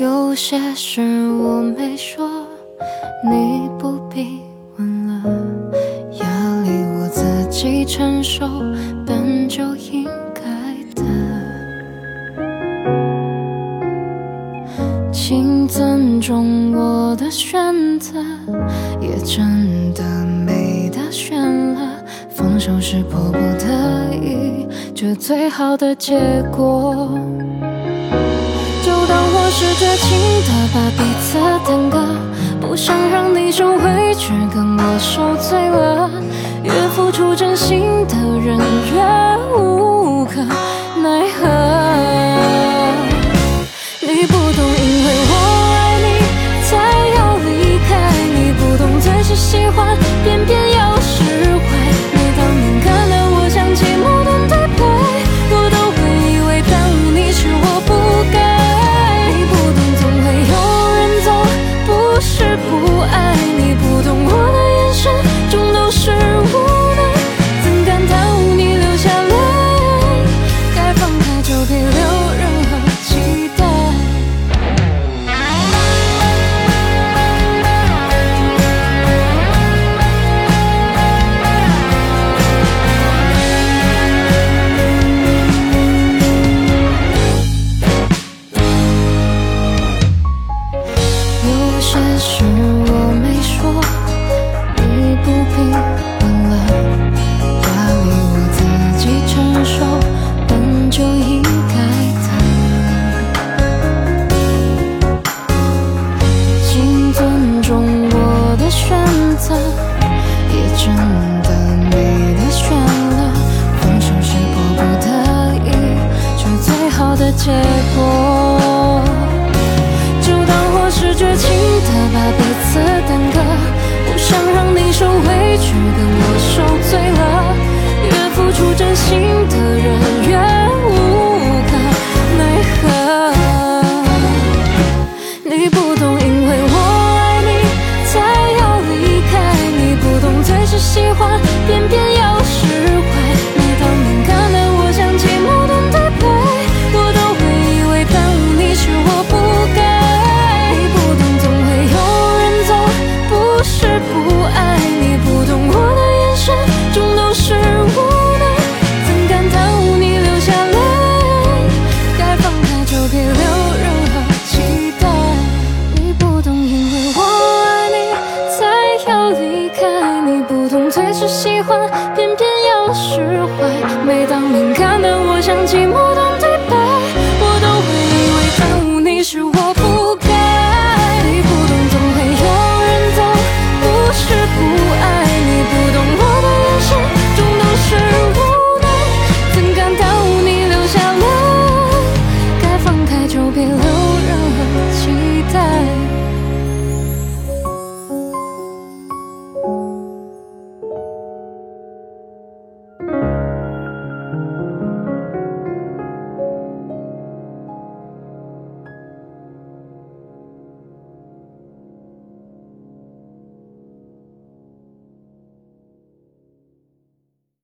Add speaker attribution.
Speaker 1: 有些事我没说你不必问了。压力我自己承受本就应该的请尊重我的选择也真的没得选了。放手是迫不得已这最好的结果。是绝情的把彼此耽搁不想让你受委屈跟我受罪了越付出真心的人越无可奈何。结果。就当我是绝情的把彼此耽搁不想让你受委屈跟我受罪了。欢，偏偏要释怀。每当敏感的我，像寂寞的。